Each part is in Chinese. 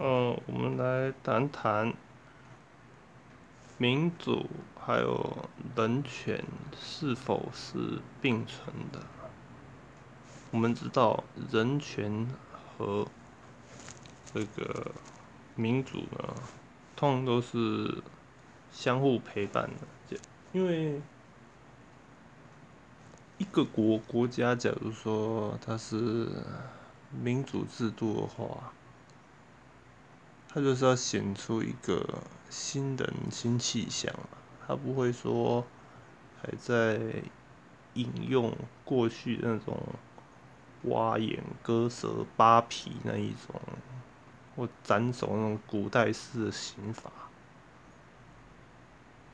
嗯，我们来谈谈民主还有人权是否是并存的。我们知道，人权和这个民主呢，通常都是相互陪伴的。因为一个国国家，假如说它是民主制度的话，他就是要显出一个新人新气象嘛他不会说还在引用过去那种挖眼割舌扒皮那一种，或斩首那种古代式的刑法。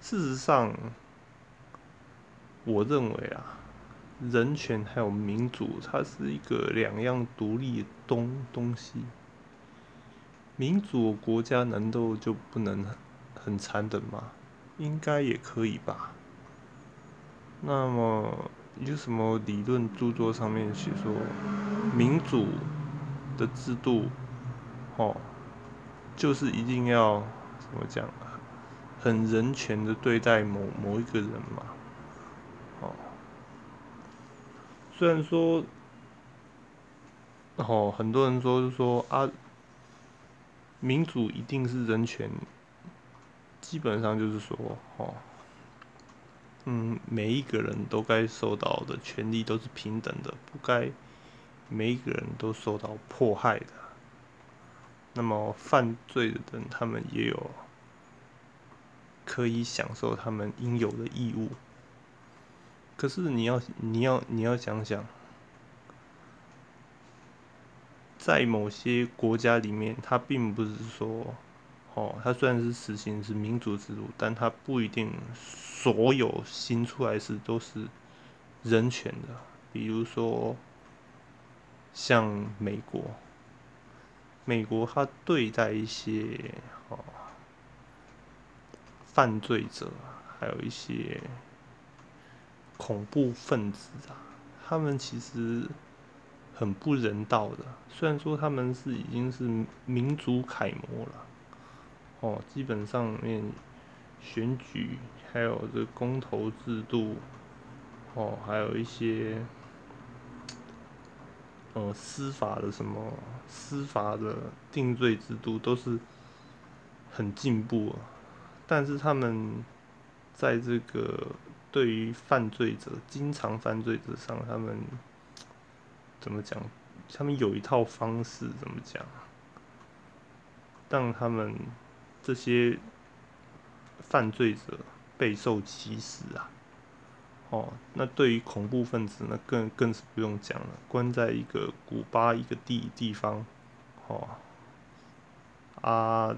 事实上，我认为啊，人权还有民主，它是一个两样独立的东东西。民主国家难道就不能很残忍吗？应该也可以吧。那么有什么理论著作上面写说，民主的制度，哦，就是一定要怎么讲，很人权的对待某某一个人嘛？哦，虽然说，哦，很多人说是说啊。民主一定是人权，基本上就是说，哦，嗯，每一个人都该受到的权利都是平等的，不该每一个人都受到迫害的。那么犯罪的人，他们也有可以享受他们应有的义务。可是你要，你要，你要想想。在某些国家里面，它并不是说，哦，它虽然是实行是民主制度，但它不一定所有新出来是都是人权的。比如说，像美国，美国它对待一些哦犯罪者，还有一些恐怖分子啊，他们其实。很不人道的，虽然说他们是已经是民主楷模了，哦，基本上面选举还有这公投制度，哦，还有一些，呃，司法的什么司法的定罪制度都是很进步，但是他们在这个对于犯罪者、经常犯罪者上，他们。怎么讲？他们有一套方式，怎么讲，让他们这些犯罪者备受歧视啊！哦，那对于恐怖分子，那更更是不用讲了，关在一个古巴一个地地方，哦，啊，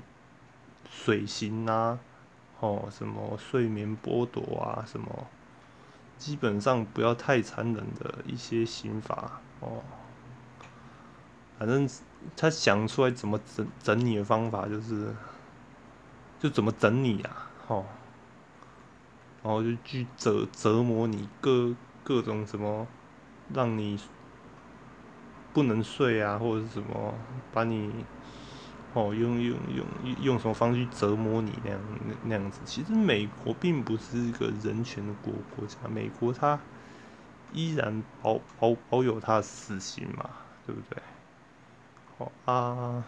水刑啊，哦，什么睡眠剥夺啊，什么，基本上不要太残忍的一些刑罚。哦，反正他想出来怎么整整你的方法，就是就怎么整你啊，哦，然后就去折折磨你各各种什么，让你不能睡啊，或者是什么把你哦用用用用什么方式去折磨你那样那那样子。其实美国并不是一个人权的国国家，美国它。依然保保保有它的死刑嘛，对不对？哦啊，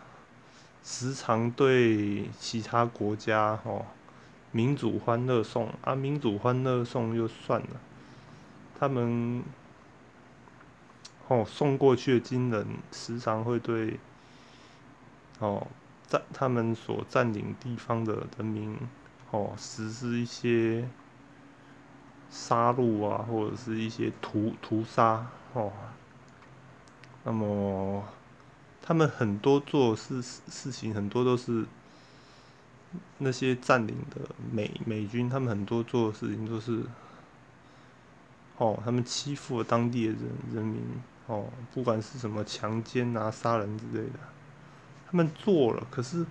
时常对其他国家哦，民主欢乐颂啊，民主欢乐颂又算了，他们哦送过去的金人时常会对哦占他们所占领地方的人民哦实施一些。杀戮啊，或者是一些屠屠杀哦。那么，他们很多做事事情，很多都是那些占领的美美军，他们很多做的事情都是哦，他们欺负了当地的人人民哦，不管是什么强奸啊、杀人之类的，他们做了，可是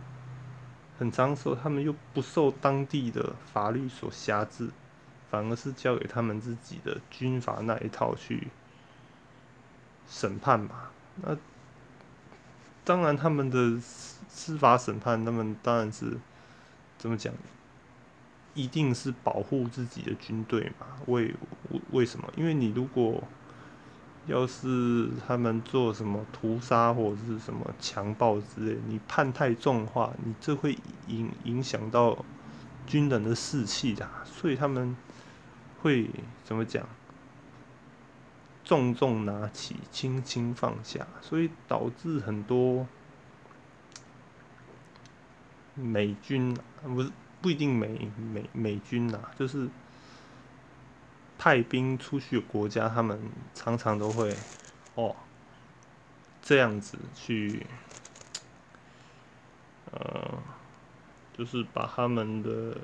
很长时候他们又不受当地的法律所辖制。反而是交给他们自己的军阀那一套去审判嘛。那当然，他们的司法审判，他们当然是怎么讲？一定是保护自己的军队嘛？为为为什么？因为你如果要是他们做什么屠杀或者是什么强暴之类，你判太重的话，你这会影影响到军人的士气的，所以他们会怎么讲？重重拿起，轻轻放下，所以导致很多美军不是。不一定美美美军呐，就是派兵出去的国家，他们常常都会哦这样子去，呃，就是把他们的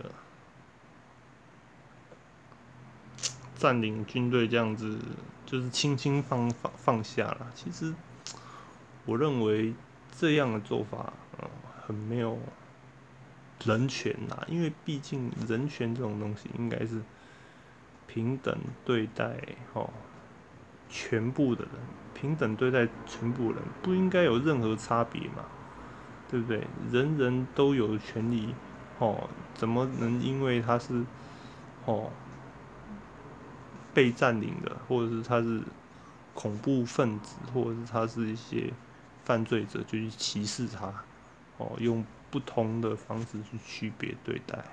占领军队这样子，就是轻轻放放放下了。其实我认为这样的做法，嗯，很没有。人权呐，因为毕竟人权这种东西应该是平等对待哦，全部的人平等对待全部人，不应该有任何差别嘛，对不对？人人都有权利哦，怎么能因为他是哦被占领的，或者是他是恐怖分子，或者是他是一些犯罪者，就去歧视他哦？用不同的方式去区别对待，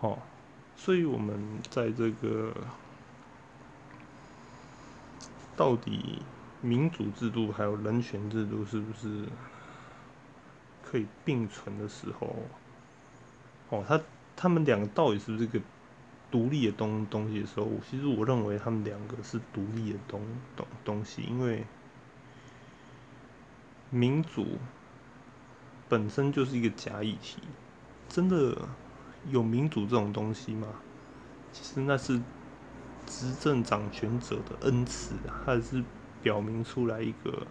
好，所以我们在这个到底民主制度还有人权制度是不是可以并存的时候，哦，他他们两个到底是不是一个独立的东东西的时候，其实我认为他们两个是独立的东东东西，因为民主。本身就是一个假议题，真的有民主这种东西吗？其实那是执政掌权者的恩赐，还是表明出来一个，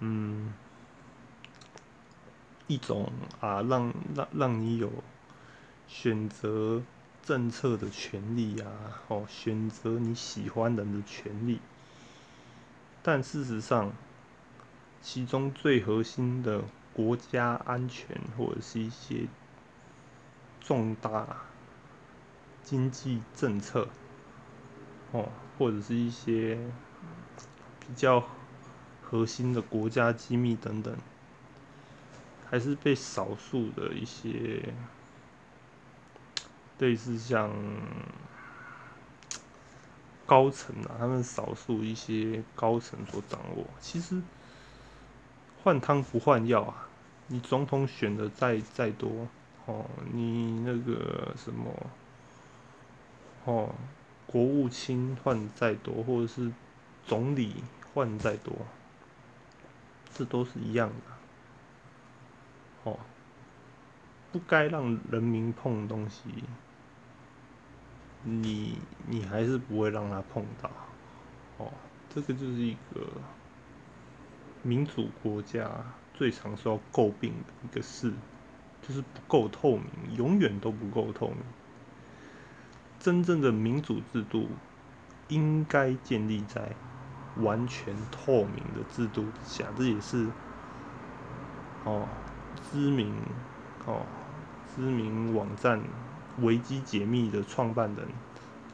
嗯，一种啊，让让让你有选择政策的权利啊，哦，选择你喜欢人的权利，但事实上。其中最核心的国家安全，或者是一些重大经济政策，哦，或者是一些比较核心的国家机密等等，还是被少数的一些类似像高层啊，他们少数一些高层所掌握。其实。换汤不换药啊！你总统选的再再多哦，你那个什么哦，国务卿换再多，或者是总理换再多，这都是一样的哦。不该让人民碰的东西，你你还是不会让他碰到哦。这个就是一个。民主国家最常受到诟病的一个事，就是不够透明，永远都不够透明。真正的民主制度应该建立在完全透明的制度之下，这也是哦知名哦知名网站维基解密的创办人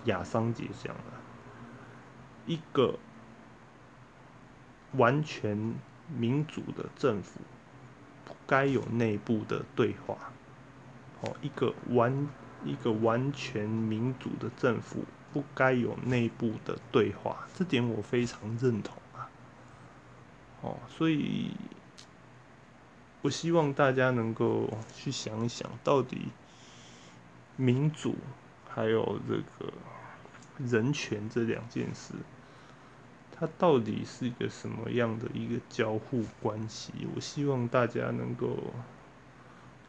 亚桑杰讲的，一个。完全民主的政府不该有内部的对话。哦，一个完一个完全民主的政府不该有内部的对话，这点我非常认同啊。哦，所以我希望大家能够去想一想，到底民主还有这个人权这两件事。它到底是一个什么样的一个交互关系？我希望大家能够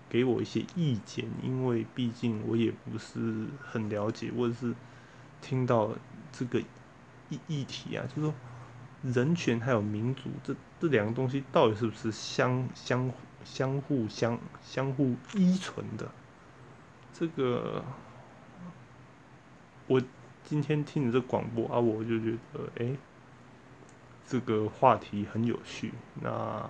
给我一些意见，因为毕竟我也不是很了解，或者是听到这个议议题啊，就是说人权还有民主这这两个东西到底是不是相相相互相相互依存的？这个我今天听你这广播啊，我就觉得哎。这个话题很有趣。那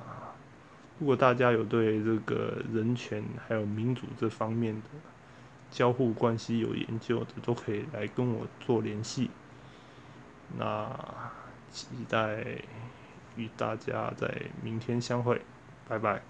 如果大家有对这个人权还有民主这方面的交互关系有研究的，都可以来跟我做联系。那期待与大家在明天相会，拜拜。